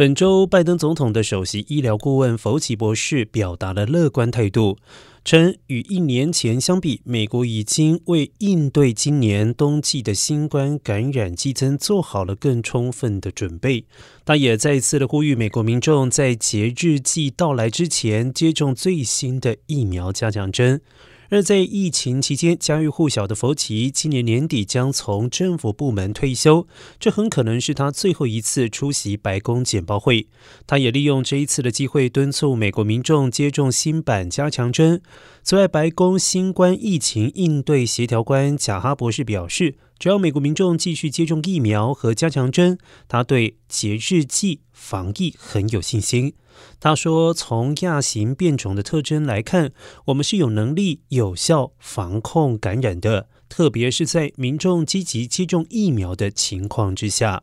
本周，拜登总统的首席医疗顾问福奇博士表达了乐观态度，称与一年前相比，美国已经为应对今年冬季的新冠感染激增做好了更充分的准备。他也再次的呼吁美国民众在节日季到来之前接种最新的疫苗加强针。而在疫情期间家喻户晓的佛奇，今年年底将从政府部门退休，这很可能是他最后一次出席白宫简报会。他也利用这一次的机会，敦促美国民众接种新版加强针。此外，白宫新冠疫情应对协调官贾哈博士表示。只要美国民众继续接种疫苗和加强针，他对节日季防疫很有信心。他说：“从亚型变种的特征来看，我们是有能力有效防控感染的，特别是在民众积极接种疫苗的情况之下。”